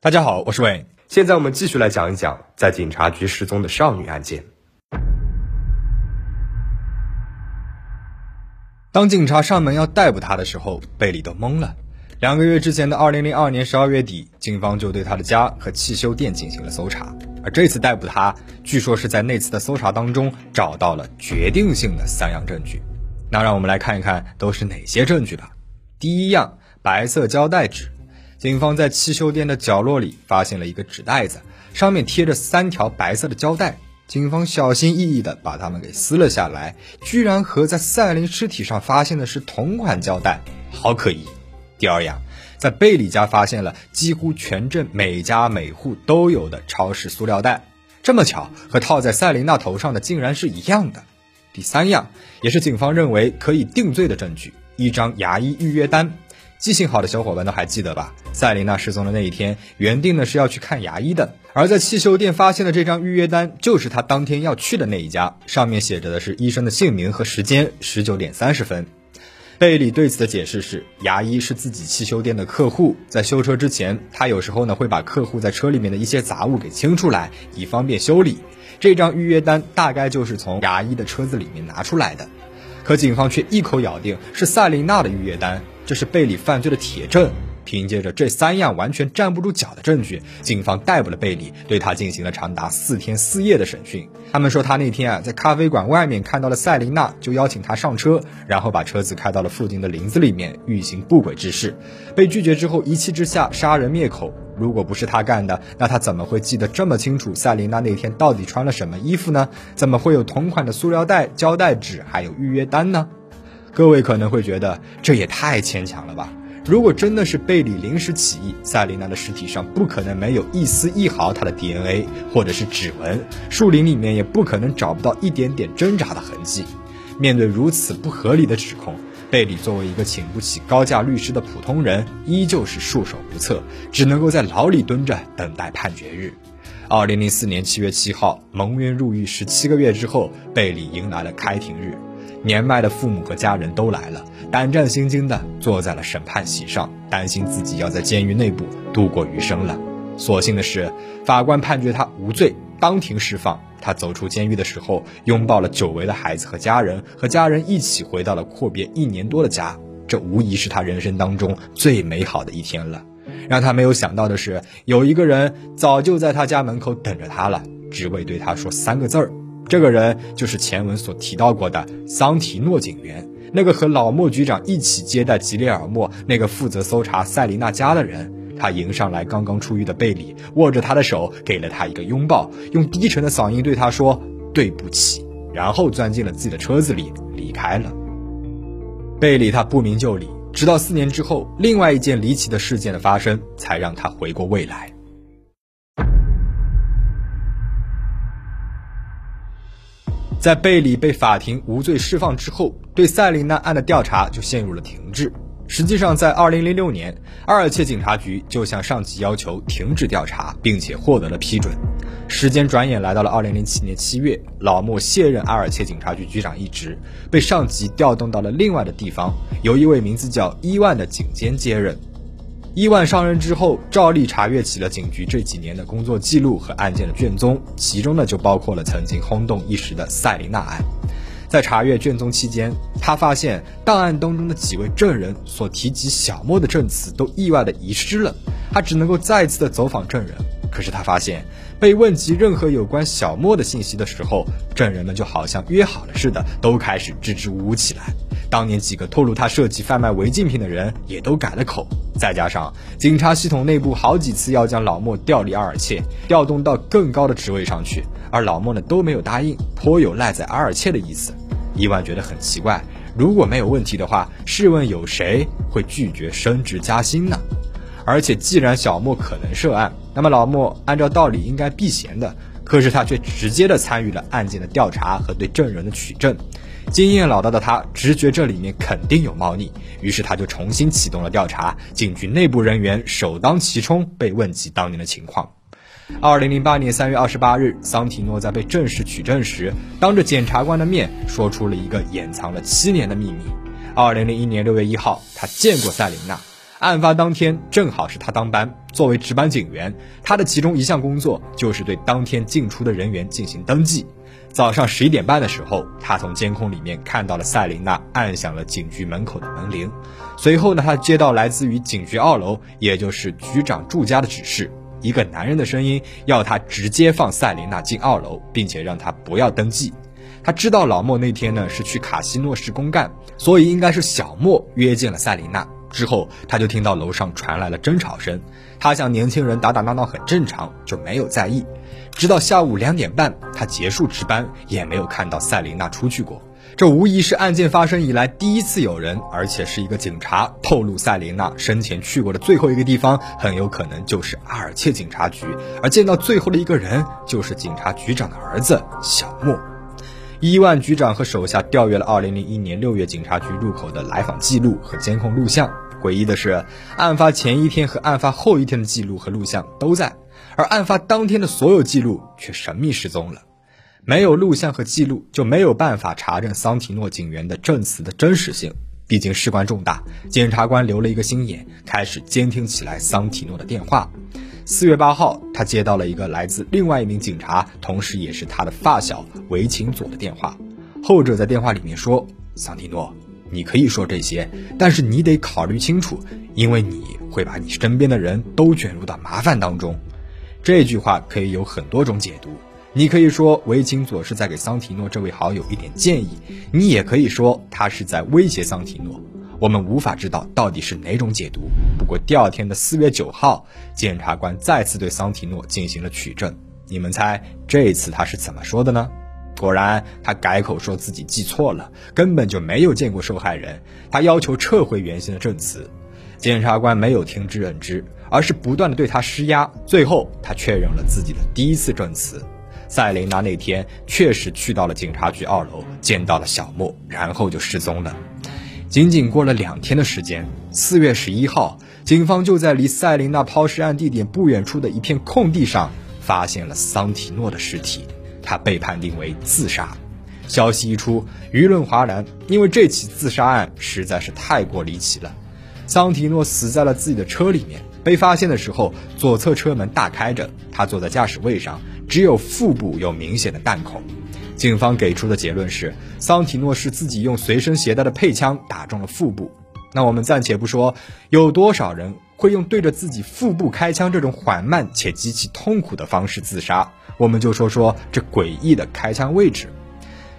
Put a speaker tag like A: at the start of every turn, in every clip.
A: 大家好，我是魏。
B: 现在我们继续来讲一讲在警察局失踪的少女案件。
A: 当警察上门要逮捕她的时候，贝里都懵了。两个月之前的二零零二年十二月底，警方就对她的家和汽修店进行了搜查。而这次逮捕她，据说是在那次的搜查当中找到了决定性的三样证据。那让我们来看一看都是哪些证据吧。第一样，白色胶带纸。警方在汽修店的角落里发现了一个纸袋子，上面贴着三条白色的胶带。警方小心翼翼地把它们给撕了下来，居然和在赛琳尸体上发现的是同款胶带，好可疑。第二样，在贝里家发现了几乎全镇每家每户都有的超市塑料袋，这么巧，和套在赛琳娜头上的竟然是一样的。第三样，也是警方认为可以定罪的证据，一张牙医预约单。记性好的小伙伴都还记得吧？赛琳娜失踪的那一天，原定呢是要去看牙医的，而在汽修店发现的这张预约单，就是他当天要去的那一家，上面写着的是医生的姓名和时间，十九点三十分。贝里对此的解释是，牙医是自己汽修店的客户，在修车之前，他有时候呢会把客户在车里面的一些杂物给清出来，以方便修理。这张预约单大概就是从牙医的车子里面拿出来的，可警方却一口咬定是赛琳娜的预约单，这是贝里犯罪的铁证。凭借着这三样完全站不住脚的证据，警方逮捕了贝里，对他进行了长达四天四夜的审讯。他们说他那天啊在咖啡馆外面看到了赛琳娜，就邀请他上车，然后把车子开到了附近的林子里面，欲行不轨之事。被拒绝之后，一气之下杀人灭口。如果不是他干的，那他怎么会记得这么清楚？赛琳娜那天到底穿了什么衣服呢？怎么会有同款的塑料袋、胶带纸，还有预约单呢？各位可能会觉得这也太牵强了吧？如果真的是贝里临时起意，赛琳娜的尸体上不可能没有一丝一毫她的 DNA 或者是指纹，树林里面也不可能找不到一点点挣扎的痕迹。面对如此不合理的指控，贝里作为一个请不起高价律师的普通人，依旧是束手无策，只能够在牢里蹲着等待判决日。二零零四年七月七号，蒙冤入狱十七个月之后，贝里迎来了开庭日。年迈的父母和家人都来了，胆战心惊地坐在了审判席上，担心自己要在监狱内部度过余生了。所幸的是，法官判决他无罪，当庭释放。他走出监狱的时候，拥抱了久违的孩子和家人，和家人一起回到了阔别一年多的家。这无疑是他人生当中最美好的一天了。让他没有想到的是，有一个人早就在他家门口等着他了，只为对他说三个字儿。这个人就是前文所提到过的桑提诺警员，那个和老莫局长一起接待吉列尔莫，那个负责搜查塞琳娜家的人。他迎上来刚刚出狱的贝里，握着他的手，给了他一个拥抱，用低沉的嗓音对他说：“对不起。”然后钻进了自己的车子里离开了。贝里他不明就里，直到四年之后，另外一件离奇的事件的发生，才让他回过未来。在贝里被法庭无罪释放之后，对塞琳娜案的调查就陷入了停滞。实际上，在2006年，阿尔切警察局就向上级要求停止调查，并且获得了批准。时间转眼来到了2007年7月，老莫卸任阿尔切警察局局长一职，被上级调动到了另外的地方，由一位名字叫伊万的警监接任。伊万上任之后，照例查阅起了警局这几年的工作记录和案件的卷宗，其中呢就包括了曾经轰动一时的塞琳娜案。在查阅卷宗期间，他发现档案当中的几位证人所提及小莫的证词都意外的遗失了，他只能够再次的走访证人。可是他发现，被问及任何有关小莫的信息的时候，证人们就好像约好了似的，都开始支支吾吾起来。当年几个透露他涉及贩卖违禁品的人也都改了口，再加上警察系统内部好几次要将老莫调离阿尔切，调动到更高的职位上去，而老莫呢都没有答应，颇有赖在阿尔切的意思。伊万觉得很奇怪，如果没有问题的话，试问有谁会拒绝升职加薪呢？而且既然小莫可能涉案，那么老莫按照道理应该避嫌的，可是他却直接的参与了案件的调查和对证人的取证。经验老道的他直觉这里面肯定有猫腻，于是他就重新启动了调查。警局内部人员首当其冲被问及当年的情况。二零零八年三月二十八日，桑提诺在被正式取证时，当着检察官的面说出了一个掩藏了七年的秘密。二零零一年六月一号，他见过塞琳娜。案发当天正好是他当班，作为值班警员，他的其中一项工作就是对当天进出的人员进行登记。早上十一点半的时候，他从监控里面看到了赛琳娜按响了警局门口的门铃。随后呢，他接到来自于警局二楼，也就是局长住家的指示，一个男人的声音要他直接放赛琳娜进二楼，并且让他不要登记。他知道老莫那天呢是去卡西诺市公干，所以应该是小莫约见了赛琳娜。之后，他就听到楼上传来了争吵声。他想年轻人打打闹闹很正常，就没有在意。直到下午两点半，他结束值班，也没有看到赛琳娜出去过。这无疑是案件发生以来第一次有人，而且是一个警察透露赛琳娜生前去过的最后一个地方，很有可能就是阿尔切警察局。而见到最后的一个人，就是警察局长的儿子小莫。伊万局长和手下调阅了2001年6月警察局入口的来访记录和监控录像。诡异的是，案发前一天和案发后一天的记录和录像都在，而案发当天的所有记录却神秘失踪了。没有录像和记录，就没有办法查证桑提诺警员的证词的真实性。毕竟事关重大，检察官留了一个心眼，开始监听起来桑提诺的电话。四月八号，他接到了一个来自另外一名警察，同时也是他的发小维琴佐的电话。后者在电话里面说：“桑提诺，你可以说这些，但是你得考虑清楚，因为你会把你身边的人都卷入到麻烦当中。”这句话可以有很多种解读。你可以说维琴佐是在给桑提诺这位好友一点建议，你也可以说他是在威胁桑提诺。我们无法知道到底是哪种解读。不过第二天的四月九号，检察官再次对桑提诺进行了取证。你们猜这次他是怎么说的呢？果然，他改口说自己记错了，根本就没有见过受害人。他要求撤回原先的证词。检察官没有听之任之，而是不断的对他施压。最后，他确认了自己的第一次证词：赛琳娜那天确实去到了警察局二楼，见到了小莫，然后就失踪了。仅仅过了两天的时间，四月十一号，警方就在离赛琳娜抛尸案地点不远处的一片空地上发现了桑提诺的尸体，他被判定为自杀。消息一出，舆论哗然，因为这起自杀案实在是太过离奇了。桑提诺死在了自己的车里面，被发现的时候，左侧车门大开着，他坐在驾驶位上，只有腹部有明显的弹孔。警方给出的结论是，桑提诺是自己用随身携带的配枪打中了腹部。那我们暂且不说有多少人会用对着自己腹部开枪这种缓慢且极其痛苦的方式自杀，我们就说说这诡异的开枪位置。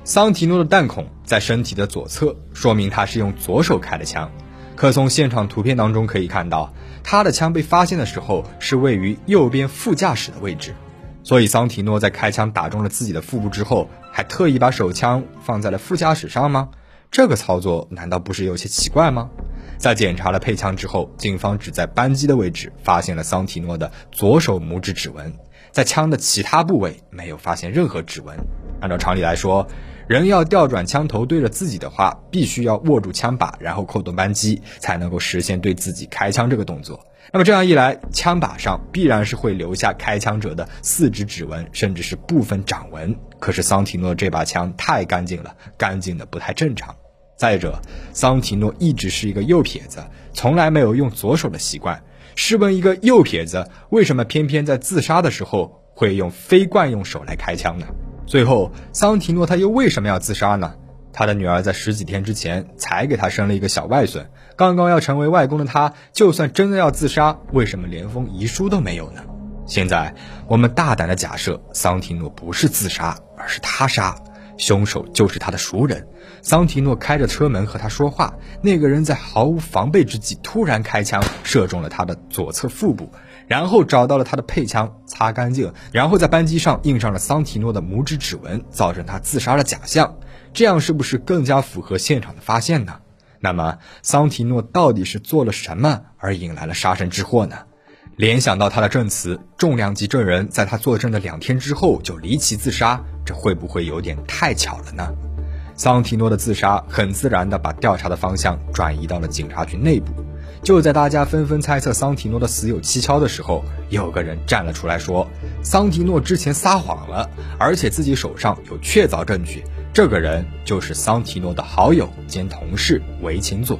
A: 桑提诺的弹孔在身体的左侧，说明他是用左手开的枪。可从现场图片当中可以看到，他的枪被发现的时候是位于右边副驾驶的位置。所以，桑提诺在开枪打中了自己的腹部之后，还特意把手枪放在了副驾驶上吗？这个操作难道不是有些奇怪吗？在检查了配枪之后，警方只在扳机的位置发现了桑提诺的左手拇指指纹，在枪的其他部位没有发现任何指纹。按照常理来说，人要调转枪头对着自己的话，必须要握住枪把，然后扣动扳机，才能够实现对自己开枪这个动作。那么这样一来，枪把上必然是会留下开枪者的四指指纹，甚至是部分掌纹。可是桑提诺这把枪太干净了，干净的不太正常。再者，桑提诺一直是一个右撇子，从来没有用左手的习惯。试问一个右撇子，为什么偏偏在自杀的时候会用非惯用手来开枪呢？最后，桑提诺他又为什么要自杀呢？他的女儿在十几天之前才给他生了一个小外孙，刚刚要成为外公的他，就算真的要自杀，为什么连封遗书都没有呢？现在我们大胆的假设，桑提诺不是自杀，而是他杀，凶手就是他的熟人。桑提诺开着车门和他说话，那个人在毫无防备之际突然开枪，射中了他的左侧腹部，然后找到了他的配枪，擦干净，然后在扳机上印上了桑提诺的拇指指纹，造成他自杀的假象。这样是不是更加符合现场的发现呢？那么桑提诺到底是做了什么而引来了杀身之祸呢？联想到他的证词，重量级证人在他作证的两天之后就离奇自杀，这会不会有点太巧了呢？桑提诺的自杀很自然地把调查的方向转移到了警察局内部。就在大家纷纷猜测桑提诺的死有蹊跷的时候，有个人站了出来说，桑提诺之前撒谎了，而且自己手上有确凿证据。这个人就是桑提诺的好友兼同事维琴佐。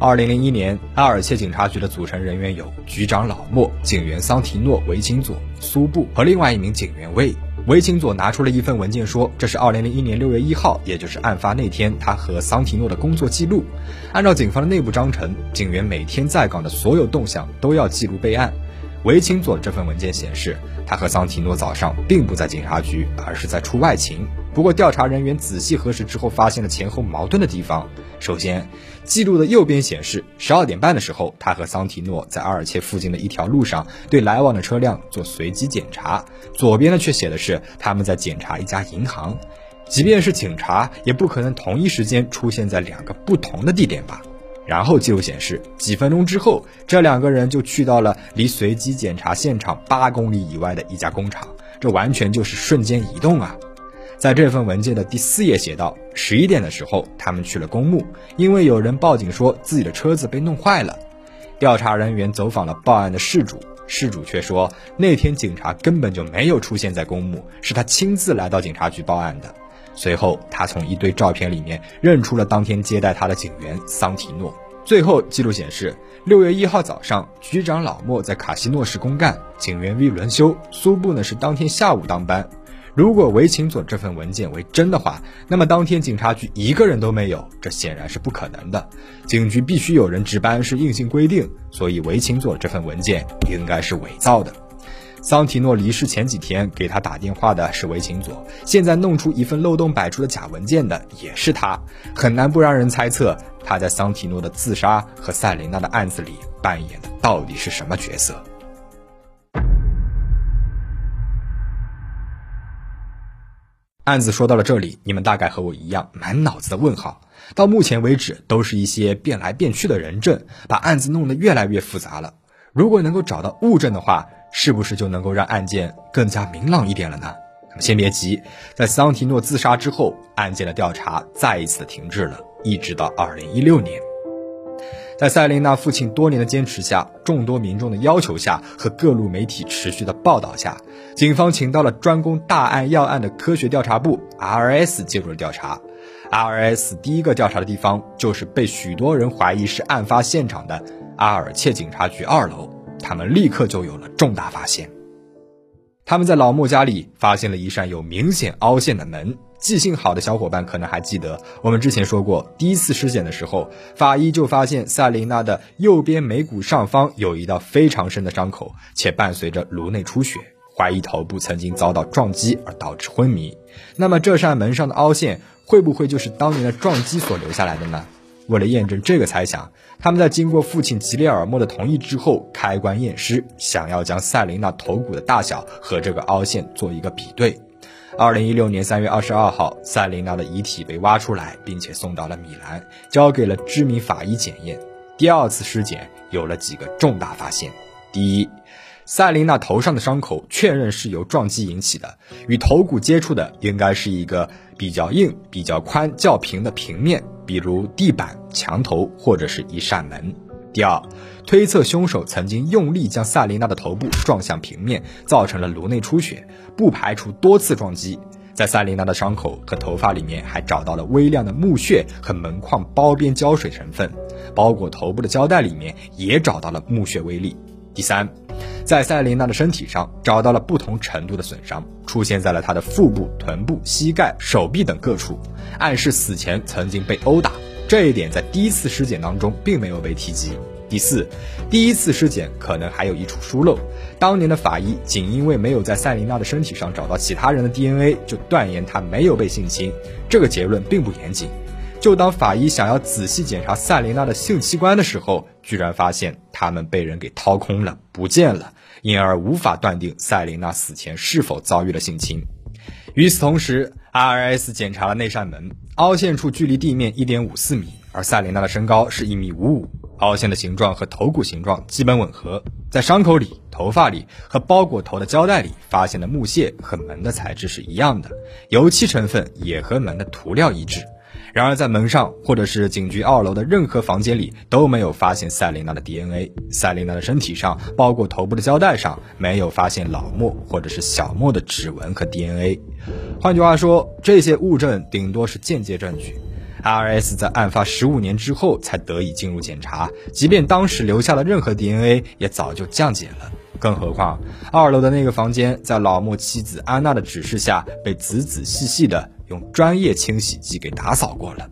A: 二零零一年，阿尔切警察局的组成人员有局长老莫、警员桑提诺、维钦佐、苏布和另外一名警员魏。维金佐拿出了一份文件，说这是2001年6月1号，也就是案发那天，他和桑提诺的工作记录。按照警方的内部章程，警员每天在岗的所有动向都要记录备案。维钦佐这份文件显示，他和桑提诺早上并不在警察局，而是在出外勤。不过，调查人员仔细核实之后，发现了前后矛盾的地方。首先，记录的右边显示，十二点半的时候，他和桑提诺在阿尔切附近的一条路上对来往的车辆做随机检查；左边呢，却写的是他们在检查一家银行。即便是警察，也不可能同一时间出现在两个不同的地点吧？然后记录显示，几分钟之后，这两个人就去到了离随机检查现场八公里以外的一家工厂，这完全就是瞬间移动啊！在这份文件的第四页写道：十一点的时候，他们去了公墓，因为有人报警说自己的车子被弄坏了。调查人员走访了报案的事主，事主却说那天警察根本就没有出现在公墓，是他亲自来到警察局报案的。随后，他从一堆照片里面认出了当天接待他的警员桑提诺。最后，记录显示，六月一号早上，局长老莫在卡西诺市公干，警员 V 轮休，苏布呢是当天下午当班。如果维琴佐这份文件为真的话，那么当天警察局一个人都没有，这显然是不可能的。警局必须有人值班是硬性规定，所以维琴佐这份文件应该是伪造的。桑提诺离世前几天给他打电话的是维琴佐，现在弄出一份漏洞百出的假文件的也是他，很难不让人猜测他在桑提诺的自杀和塞琳娜的案子里扮演的到底是什么角色。案子说到了这里，你们大概和我一样满脑子的问号。到目前为止，都是一些变来变去的人证，把案子弄得越来越复杂了。如果能够找到物证的话，是不是就能够让案件更加明朗一点了呢？那么先别急，在桑提诺自杀之后，案件的调查再一次的停滞了，一直到二零一六年。在塞琳娜父亲多年的坚持下，众多民众的要求下和各路媒体持续的报道下，警方请到了专攻大案要案的科学调查部 RS 介入了调查。RS 第一个调查的地方就是被许多人怀疑是案发现场的。阿尔切警察局二楼，他们立刻就有了重大发现。他们在老莫家里发现了一扇有明显凹陷的门。记性好的小伙伴可能还记得，我们之前说过，第一次尸检的时候，法医就发现塞琳娜的右边眉骨上方有一道非常深的伤口，且伴随着颅内出血，怀疑头部曾经遭到撞击而导致昏迷。那么这扇门上的凹陷会不会就是当年的撞击所留下来的呢？为了验证这个猜想，他们在经过父亲吉列尔莫的同意之后，开棺验尸，想要将塞琳娜头骨的大小和这个凹陷做一个比对。二零一六年三月二十二号，塞琳娜的遗体被挖出来，并且送到了米兰，交给了知名法医检验。第二次尸检有了几个重大发现：第一，塞琳娜头上的伤口确认是由撞击引起的，与头骨接触的应该是一个比较硬、比较宽、较平的平面。比如地板、墙头或者是一扇门。第二，推测凶手曾经用力将萨琳娜的头部撞向平面，造成了颅内出血，不排除多次撞击。在萨琳娜的伤口和头发里面还找到了微量的木屑和门框包边胶水成分，包裹头部的胶带里面也找到了木屑微粒。第三。在塞琳娜的身体上找到了不同程度的损伤，出现在了她的腹部、臀部、膝盖、手臂等各处，暗示死前曾经被殴打。这一点在第一次尸检当中并没有被提及。第四，第一次尸检可能还有一处疏漏，当年的法医仅因为没有在塞琳娜的身体上找到其他人的 DNA，就断言她没有被性侵，这个结论并不严谨。就当法医想要仔细检查塞琳娜的性器官的时候，居然发现他们被人给掏空了，不见了，因而无法断定塞琳娜死前是否遭遇了性侵。与此同时，RS 检查了那扇门，凹陷处距离地面一点五四米，而塞琳娜的身高是一米五五，凹陷的形状和头骨形状基本吻合。在伤口里、头发里和包裹头的胶带里发现的木屑和门的材质是一样的，油漆成分也和门的涂料一致。然而，在门上或者是警局二楼的任何房间里都没有发现塞琳娜的 DNA。塞琳娜的身体上，包括头部的胶带上，没有发现老莫或者是小莫的指纹和 DNA。换句话说，这些物证顶多是间接证据。R.S. 在案发十五年之后才得以进入检查，即便当时留下了任何 DNA，也早就降解了。更何况，二楼的那个房间在老莫妻子安娜的指示下，被仔仔细细的用专业清洗剂给打扫过了。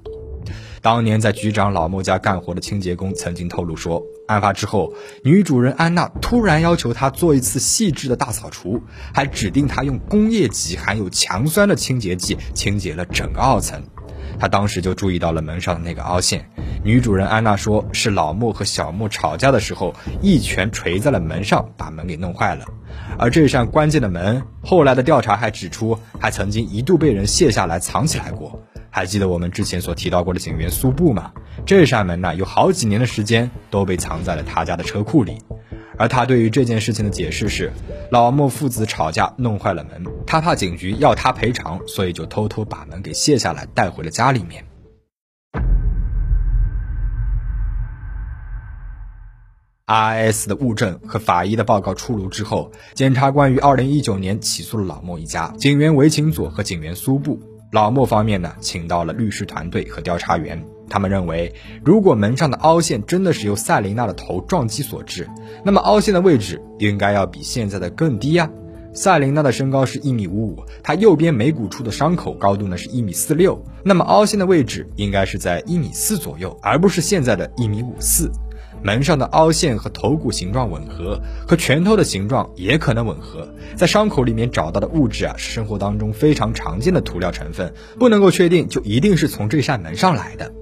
A: 当年在局长老莫家干活的清洁工曾经透露说，案发之后，女主人安娜突然要求他做一次细致的大扫除，还指定他用工业级含有强酸的清洁剂清洁了整个二层。他当时就注意到了门上的那个凹陷。女主人安娜说，是老莫和小莫吵架的时候，一拳捶在了门上，把门给弄坏了。而这扇关键的门，后来的调查还指出，还曾经一度被人卸下来藏起来过。还记得我们之前所提到过的警员苏布吗？这扇门呢，有好几年的时间都被藏在了他家的车库里。而他对于这件事情的解释是，老莫父子吵架弄坏了门，他怕警局要他赔偿，所以就偷偷把门给卸下来带回了家里面。RIS 的物证和法医的报告出炉之后，检察官于二零一九年起诉了老莫一家，警员韦琴佐和警员苏布。老莫方面呢，请到了律师团队和调查员。他们认为，如果门上的凹陷真的是由赛琳娜的头撞击所致，那么凹陷的位置应该要比现在的更低呀。赛琳娜的身高是一米五五，她右边眉骨处的伤口高度呢是一米四六，那么凹陷的位置应该是在一米四左右，而不是现在的一米五四。门上的凹陷和头骨形状吻合，和拳头的形状也可能吻合。在伤口里面找到的物质啊，是生活当中非常常见的涂料成分，不能够确定就一定是从这扇门上来的。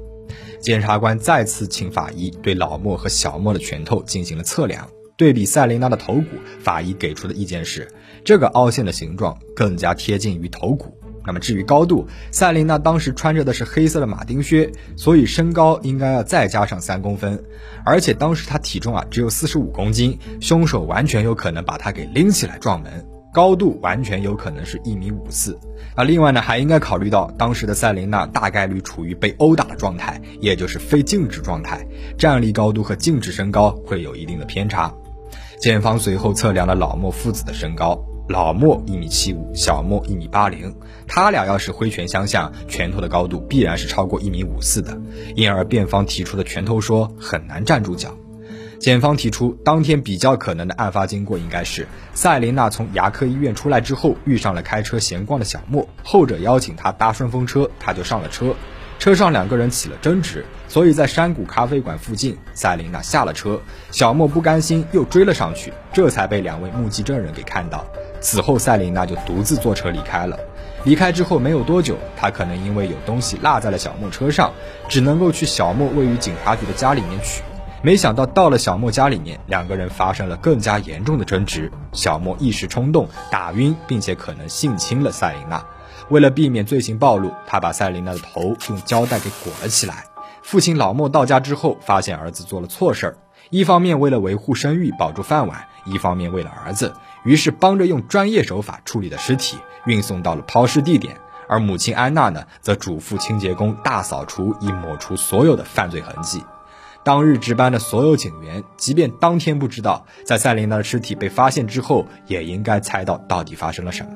A: 检察官再次请法医对老莫和小莫的拳头进行了测量，对比赛琳娜的头骨，法医给出的意见是，这个凹陷的形状更加贴近于头骨。那么至于高度，赛琳娜当时穿着的是黑色的马丁靴，所以身高应该要再加上三公分，而且当时她体重啊只有四十五公斤，凶手完全有可能把她给拎起来撞门，高度完全有可能是一米五四。啊，另外呢还应该考虑到当时的赛琳娜大概率处于被殴打的状态，也就是非静止状态，站立高度和静止身高会有一定的偏差。检方随后测量了老莫父子的身高。老莫一米七五，小莫一米八零，他俩要是挥拳相向，拳头的高度必然是超过一米五四的，因而辩方提出的拳头说很难站住脚。检方提出，当天比较可能的案发经过应该是赛琳娜从牙科医院出来之后，遇上了开车闲逛的小莫，后者邀请他搭顺风车，他就上了车。车上两个人起了争执，所以在山谷咖啡馆附近，赛琳娜下了车，小莫不甘心又追了上去，这才被两位目击证人给看到。此后，赛琳娜就独自坐车离开了。离开之后没有多久，她可能因为有东西落在了小莫车上，只能够去小莫位于警察局的家里面取。没想到到了小莫家里面，两个人发生了更加严重的争执。小莫一时冲动，打晕并且可能性侵了赛琳娜。为了避免罪行暴露，他把赛琳娜的头用胶带给裹了起来。父亲老莫到家之后，发现儿子做了错事儿，一方面为了维护声誉、保住饭碗，一方面为了儿子，于是帮着用专业手法处理了尸体，运送到了抛尸地点。而母亲安娜呢，则嘱咐清洁工大扫除，以抹除所有的犯罪痕迹。当日值班的所有警员，即便当天不知道，在赛琳娜的尸体被发现之后，也应该猜到到底发生了什么。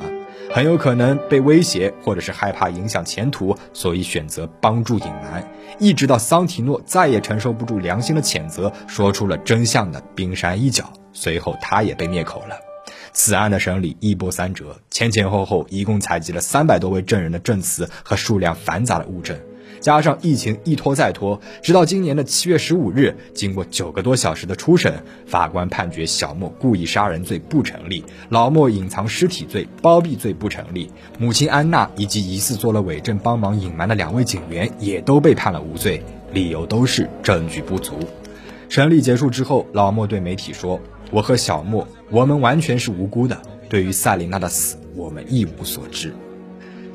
A: 很有可能被威胁，或者是害怕影响前途，所以选择帮助隐瞒，一直到桑提诺再也承受不住良心的谴责，说出了真相的冰山一角，随后他也被灭口了。此案的审理一波三折，前前后后一共采集了三百多位证人的证词和数量繁杂的物证。加上疫情一拖再拖，直到今年的七月十五日，经过九个多小时的初审，法官判决小莫故意杀人罪不成立，老莫隐藏尸体罪、包庇罪不成立，母亲安娜以及疑似做了伪证帮忙隐瞒的两位警员也都被判了无罪，理由都是证据不足。审理结束之后，老莫对媒体说：“我和小莫，我们完全是无辜的，对于赛琳娜的死，我们一无所知。”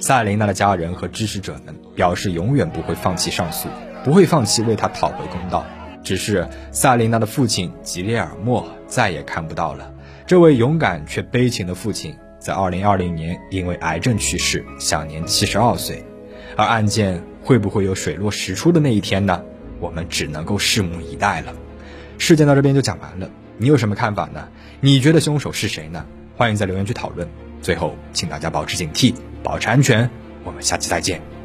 A: 萨琳娜的家人和支持者们表示，永远不会放弃上诉，不会放弃为她讨回公道。只是萨琳娜的父亲吉列尔莫再也看不到了。这位勇敢却悲情的父亲，在2020年因为癌症去世，享年72岁。而案件会不会有水落石出的那一天呢？我们只能够拭目以待了。事件到这边就讲完了，你有什么看法呢？你觉得凶手是谁呢？欢迎在留言区讨论。最后，请大家保持警惕。保持安全，我们下期再见。